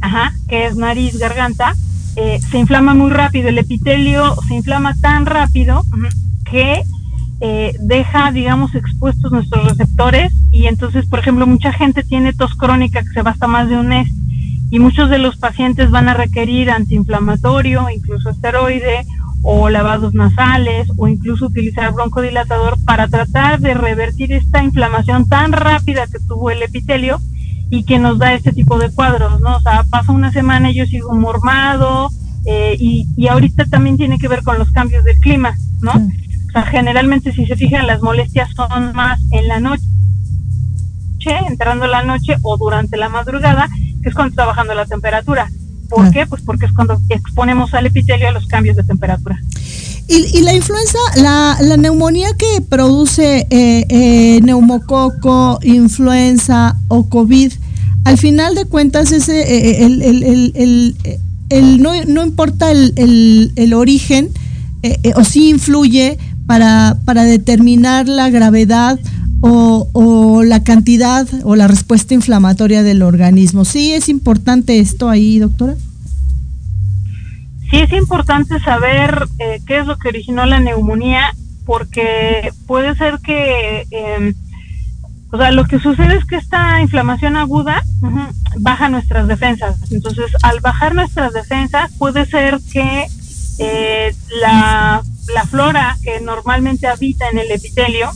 D: ajá, que es nariz, garganta, eh, se inflama muy rápido, el epitelio se inflama tan rápido que eh, deja, digamos, expuestos nuestros receptores y entonces, por ejemplo, mucha gente tiene tos crónica que se va hasta más de un mes y muchos de los pacientes van a requerir antiinflamatorio, incluso esteroide o lavados nasales o incluso utilizar broncodilatador para tratar de revertir esta inflamación tan rápida que tuvo el epitelio y que nos da este tipo de cuadros, ¿no? O sea, pasa una semana y yo sigo mormado eh, y, y ahorita también tiene que ver con los cambios del clima, ¿no? O sea, generalmente si se fijan las molestias son más en la noche, entrando la noche o durante la madrugada, que es cuando está bajando la temperatura. ¿Por qué? Pues porque es cuando exponemos al epitelio a los cambios de temperatura.
A: Y, la influenza, la, la, neumonía que produce eh, eh, neumococo, influenza o COVID, al final de cuentas ese, eh, el, el, el, el, no, no importa el, origen, o sí influye para, para determinar la gravedad o, o, la cantidad o la respuesta inflamatoria del organismo. ¿Sí es importante esto ahí, doctora?
D: Sí es importante saber eh, qué es lo que originó la neumonía, porque puede ser que, eh, o sea, lo que sucede es que esta inflamación aguda baja nuestras defensas. Entonces, al bajar nuestras defensas, puede ser que eh, la, la, flora que normalmente habita en el epitelio,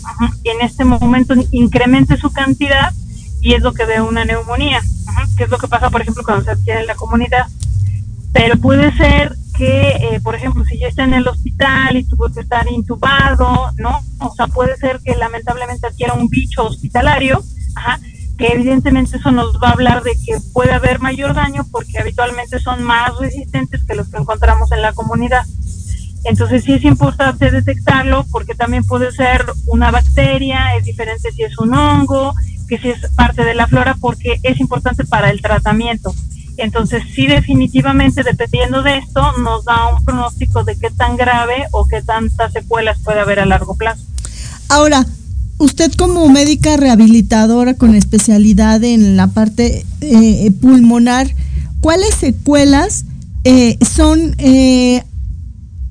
D: en este momento incremente su cantidad y es lo que ve una neumonía, que es lo que pasa, por ejemplo, cuando se adquiere en la comunidad. Pero puede ser que, eh, por ejemplo, si ya está en el hospital y tuvo que estar intubado, ¿no? O sea, puede ser que lamentablemente adquiera un bicho hospitalario, ajá, que evidentemente eso nos va a hablar de que puede haber mayor daño porque habitualmente son más resistentes que los que encontramos en la comunidad. Entonces sí es importante detectarlo porque también puede ser una bacteria, es diferente si es un hongo, que si es parte de la flora porque es importante para el tratamiento. Entonces, sí, definitivamente, dependiendo de esto, nos da un pronóstico de qué tan grave o qué tantas secuelas puede haber a largo plazo.
A: Ahora, usted como médica rehabilitadora con especialidad en la parte eh, pulmonar, ¿cuáles secuelas eh, son eh,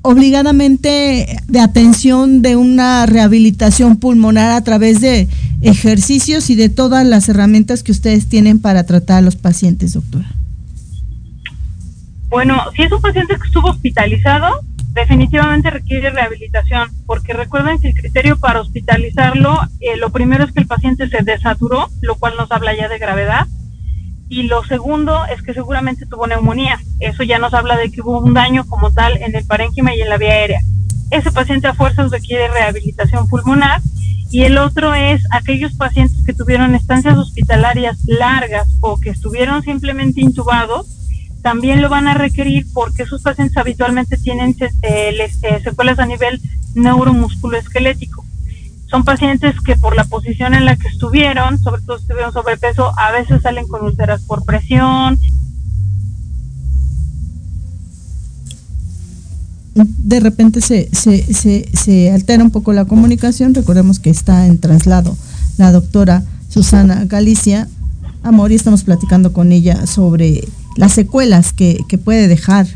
A: obligadamente de atención de una rehabilitación pulmonar a través de ejercicios y de todas las herramientas que ustedes tienen para tratar a los pacientes, doctora?
D: Bueno, si es un paciente que estuvo hospitalizado, definitivamente requiere rehabilitación, porque recuerden que el criterio para hospitalizarlo, eh, lo primero es que el paciente se desaturó, lo cual nos habla ya de gravedad. y lo segundo es que seguramente tuvo neumonía. Eso ya nos habla de que hubo un daño como tal en el parénquima y en la vía aérea. Ese paciente a fuerzas requiere rehabilitación pulmonar y el otro es aquellos pacientes que tuvieron estancias hospitalarias largas o que estuvieron simplemente intubados, también lo van a requerir porque esos pacientes habitualmente tienen eh, eh, secuelas a nivel neuromusculoesquelético. Son pacientes que por la posición en la que estuvieron, sobre todo si tuvieron sobrepeso, a veces salen con úlceras por presión.
A: De repente se, se, se, se altera un poco la comunicación. Recordemos que está en traslado la doctora Susana Galicia. Amor, y estamos platicando con ella sobre las secuelas que, que puede dejar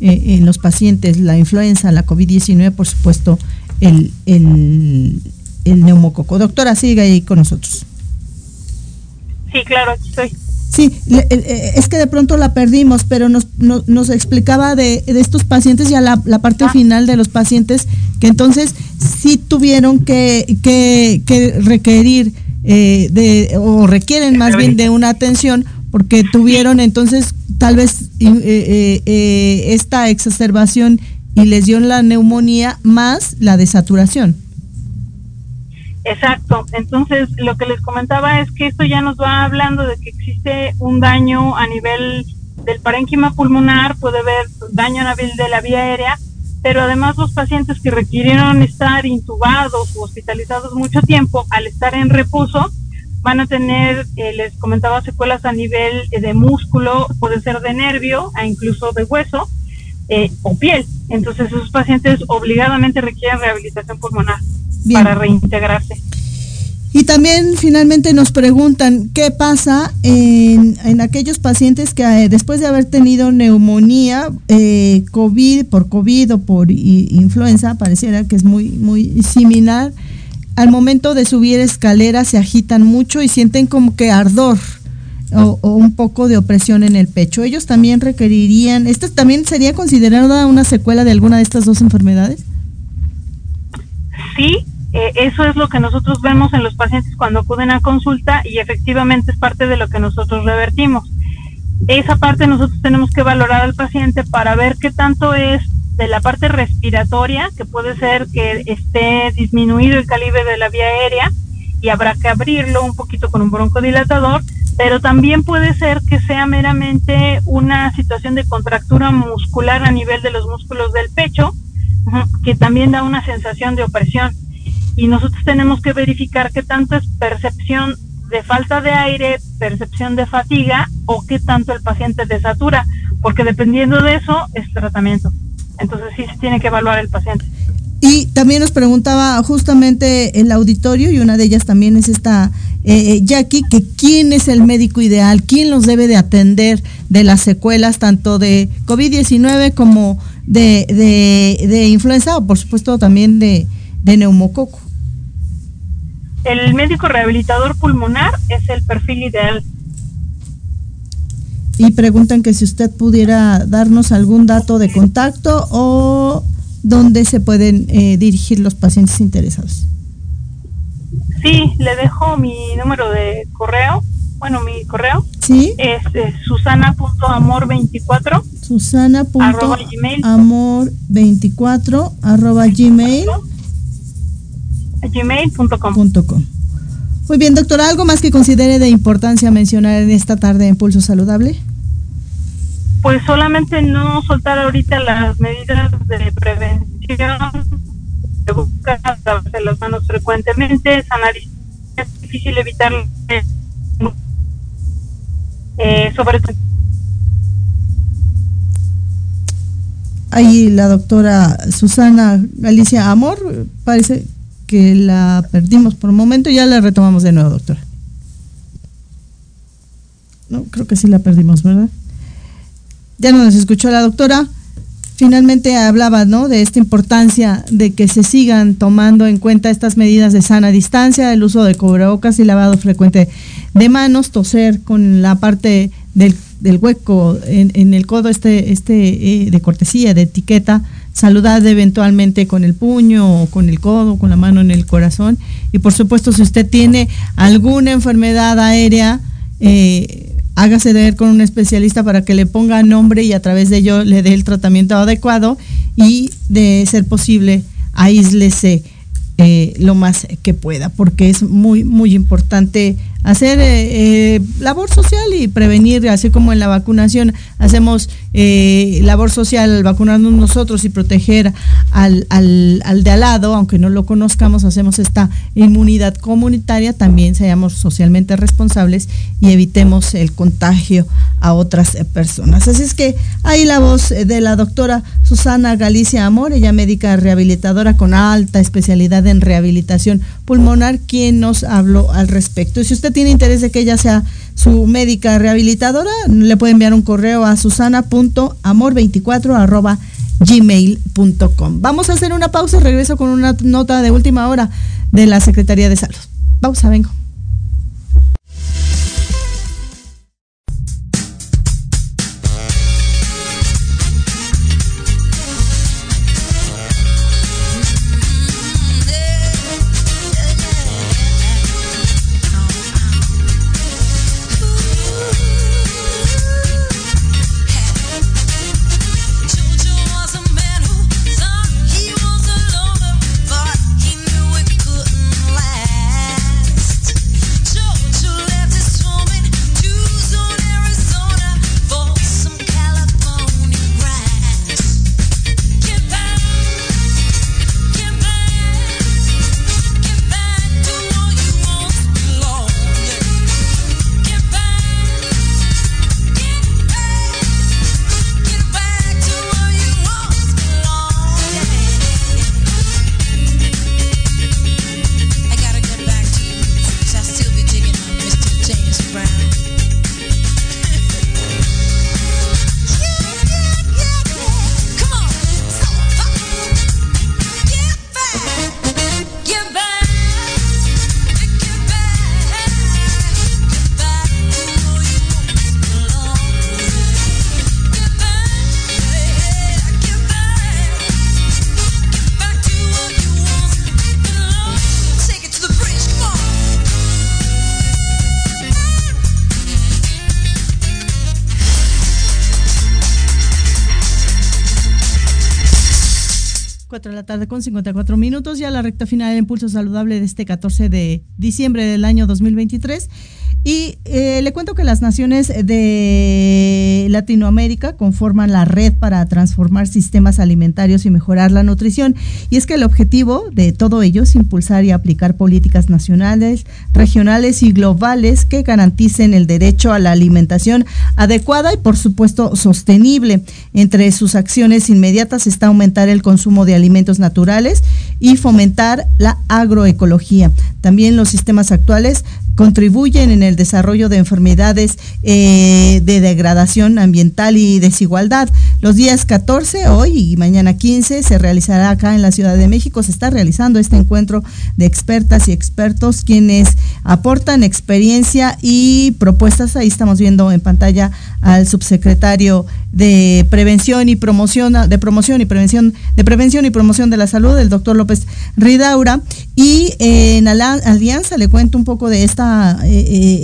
A: eh, en los pacientes la influenza, la COVID-19, por supuesto, el, el, el neumococo. Doctora, sigue ahí con nosotros.
D: Sí, claro, aquí estoy.
A: Sí, eh, es que de pronto la perdimos, pero nos, nos, explicaba de, de, estos pacientes, ya la, la parte ah. final de los pacientes, que entonces sí tuvieron que, que, que requerir eh, de, o requieren más bien de una atención, porque tuvieron entonces tal vez eh, esta exacerbación y les dio la neumonía más la desaturación.
D: Exacto. Entonces, lo que les comentaba es que esto ya nos va hablando de que existe un daño a nivel del parénquima pulmonar, puede haber daño a nivel de la vía aérea, pero además los pacientes que requirieron estar intubados o hospitalizados mucho tiempo, al estar en reposo, van a tener, eh, les comentaba, secuelas a nivel de músculo, puede ser de nervio, e incluso de hueso eh, o piel. Entonces, esos pacientes obligadamente requieren rehabilitación pulmonar para reintegrarse.
A: Y también finalmente nos preguntan qué pasa en, en aquellos pacientes que eh, después de haber tenido neumonía, eh, COVID, por COVID o por influenza, pareciera que es muy, muy similar, al momento de subir escaleras se agitan mucho y sienten como que ardor. O, o, un poco de opresión en el pecho. Ellos también requerirían, ¿esta también sería considerada una secuela de alguna de estas dos enfermedades?
D: Sí, eh, eso es lo que nosotros vemos en los pacientes cuando acuden a consulta y efectivamente es parte de lo que nosotros revertimos. Esa parte nosotros tenemos que valorar al paciente para ver qué tanto es de la parte respiratoria, que puede ser que esté disminuido el calibre de la vía aérea y habrá que abrirlo un poquito con un broncodilatador, pero también puede ser que sea meramente una situación de contractura muscular a nivel de los músculos del pecho, que también da una sensación de opresión y nosotros tenemos que verificar qué tanto es percepción de falta de aire, percepción de fatiga o qué tanto el paciente desatura, porque dependiendo de eso es tratamiento. Entonces sí se tiene que evaluar el paciente.
A: Y también nos preguntaba justamente el auditorio, y una de ellas también es esta eh, eh, Jackie, que quién es el médico ideal, quién los debe de atender de las secuelas tanto de COVID-19 como de, de, de, influenza o por supuesto también de, de neumococo.
D: El médico rehabilitador pulmonar es el perfil ideal.
A: Y preguntan que si usted pudiera darnos algún dato de contacto o dónde se pueden eh, dirigir los pacientes interesados.
D: Sí, le dejo mi número de correo. Bueno, mi correo
A: ¿Sí?
D: es, es susana.amor24
A: susana.amor24 arroba gmail
D: gmail.com.
A: Muy bien, doctora, ¿algo más que considere de importancia mencionar en esta tarde en Pulso Saludable?
D: Pues solamente no soltar ahorita las medidas de prevención, de buscar lavarse las manos frecuentemente, sanar es difícil evitar eh, sobre todo
A: ahí la doctora Susana Galicia Amor parece que la perdimos por un momento, ya la retomamos de nuevo, doctora. No, creo que sí la perdimos, ¿verdad? Ya no nos escuchó la doctora. Finalmente hablaba, ¿no? De esta importancia de que se sigan tomando en cuenta estas medidas de sana distancia, el uso de cubrebocas y lavado frecuente de manos, toser con la parte del, del hueco en, en, el codo, este, este eh, de cortesía, de etiqueta, saludar eventualmente con el puño o con el codo, con la mano en el corazón. Y por supuesto, si usted tiene alguna enfermedad aérea, eh, hágase ver con un especialista para que le ponga nombre y a través de ello le dé el tratamiento adecuado y de ser posible aíslese eh, lo más que pueda, porque es muy, muy importante hacer eh, eh, labor social y prevenir, así como en la vacunación. Hacemos eh, labor social al vacunarnos nosotros y proteger al, al, al, de al lado, aunque no lo conozcamos, hacemos esta inmunidad comunitaria, también seamos socialmente responsables y evitemos el contagio a otras personas. Así es que ahí la voz de la doctora Susana Galicia Amor, ella médica rehabilitadora con alta especialidad en rehabilitación pulmonar, quien nos habló al respecto. Si usted tiene interés de que ella sea su médica rehabilitadora, le puede enviar un correo a susana.amor24 gmail.com. Vamos a hacer una pausa y regreso con una nota de última hora de la Secretaría de Salud. Pausa, vengo. Tarde con 54 minutos, ya la recta final del impulso saludable de este 14 de diciembre del año 2023. Y eh, le cuento que las naciones de Latinoamérica conforman la red para transformar sistemas alimentarios y mejorar la nutrición. Y es que el objetivo de todo ello es impulsar y aplicar políticas nacionales, regionales y globales que garanticen el derecho a la alimentación adecuada y por supuesto sostenible. Entre sus acciones inmediatas está aumentar el consumo de alimentos naturales y fomentar la agroecología. También los sistemas actuales contribuyen en el desarrollo de enfermedades eh, de degradación ambiental y desigualdad. Los días 14, hoy y mañana 15, se realizará acá en la Ciudad de México, se está realizando este encuentro de expertas y expertos quienes aportan experiencia y propuestas. Ahí estamos viendo en pantalla al subsecretario de Prevención y Promoción, de Promoción y Prevención, de Prevención y Promoción de la Salud, el doctor López Ridaura. Y en Alianza le cuento un poco de este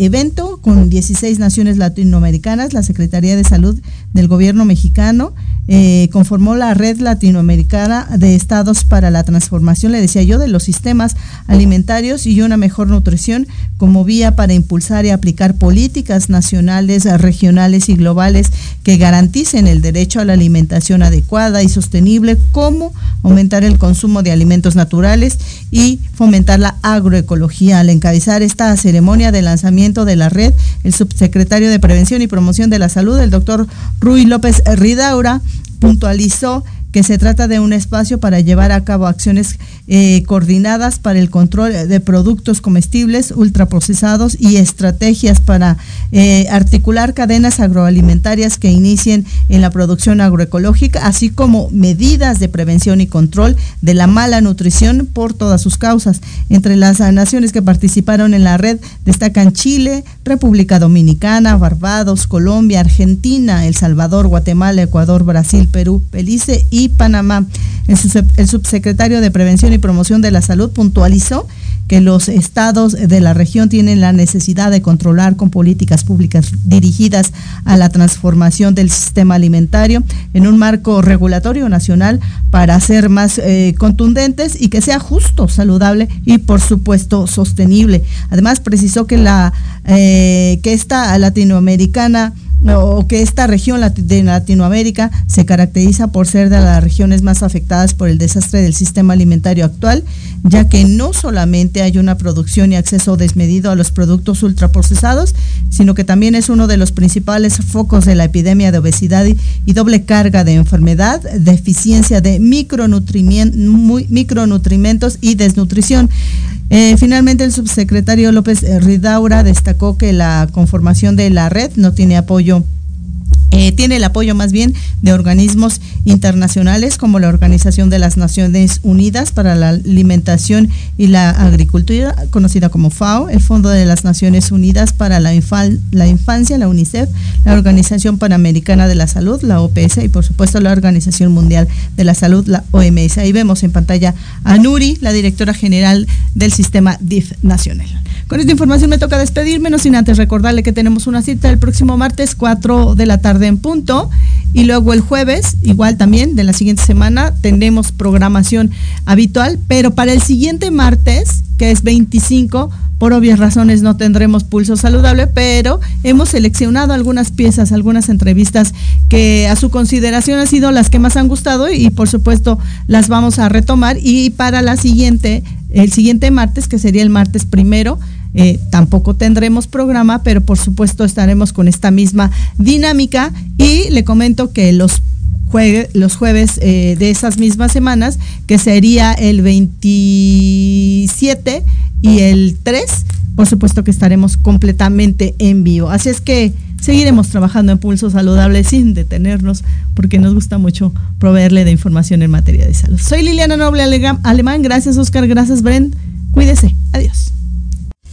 A: evento con 16 naciones latinoamericanas, la Secretaría de Salud del Gobierno mexicano eh, conformó la Red Latinoamericana de Estados para la Transformación, le decía yo, de los sistemas alimentarios y una mejor nutrición como vía para impulsar y aplicar políticas nacionales, regionales y globales que garanticen el derecho a la alimentación adecuada y sostenible, como aumentar el consumo de alimentos naturales y fomentar la agroecología. Al encabezar esta ceremonia de lanzamiento de la red, el subsecretario de Prevención y Promoción de la Salud, el doctor Rui López Ridaura, puntualizó que se trata de un espacio para llevar a cabo acciones eh, coordinadas para el control de productos comestibles, ultraprocesados y estrategias para eh, articular cadenas agroalimentarias que inicien en la producción agroecológica, así como medidas de prevención y control de la mala nutrición por todas sus causas. Entre las naciones que participaron en la red destacan Chile, República Dominicana, Barbados, Colombia, Argentina, El Salvador, Guatemala, Ecuador, Brasil, Perú, Belice y Panamá. El, subsecretario de Prevención y Promoción de la Salud puntualizó que los estados de la región tienen la necesidad de controlar con políticas públicas dirigidas a la transformación del sistema alimentario en un marco regulatorio nacional para ser más eh, contundentes y que sea justo, saludable y por supuesto sostenible. Además precisó que la eh, que esta latinoamericana o que esta región de Latinoamérica se caracteriza por ser de las regiones más afectadas por el desastre del sistema alimentario actual, ya que no solamente hay una producción y acceso desmedido a los productos ultraprocesados, sino que también es uno de los principales focos de la epidemia de obesidad y, doble carga de enfermedad, deficiencia de micronutrimentos y desnutrición. Eh, finalmente, el subsecretario López Ridaura destacó que la conformación de la red no tiene apoyo Cuello eh, tiene el apoyo más bien de organismos internacionales como la Organización de las Naciones Unidas para la Alimentación y la Agricultura, conocida como FAO, el Fondo de las Naciones Unidas para la, la Infancia, la UNICEF, la Organización Panamericana de la Salud, la OPS, y por supuesto la Organización Mundial de la Salud, la OMS. Ahí vemos en pantalla a Nuri, la directora general del sistema DIF nacional. Con esta información me toca despedirme, no sin antes recordarle que tenemos una cita el próximo martes 4 de la tarde en punto. Y luego el jueves, igual también de la siguiente semana, tendremos programación habitual, pero para el siguiente martes, que es 25, por obvias razones no tendremos pulso saludable, pero hemos seleccionado algunas piezas, algunas entrevistas que a su consideración han sido las que más han gustado y por supuesto las vamos a retomar. Y para la siguiente, el siguiente martes, que sería el martes primero, eh, tampoco tendremos programa, pero por supuesto estaremos con esta misma dinámica y le comento que los los jueves eh, de esas mismas semanas, que sería el 27 y el 3, por supuesto que estaremos completamente en vivo. Así es que seguiremos trabajando en Pulso Saludable sin detenernos, porque nos gusta mucho proveerle de información en materia de salud. Soy Liliana Noble Alemán, gracias Oscar, gracias Brent, cuídese, adiós.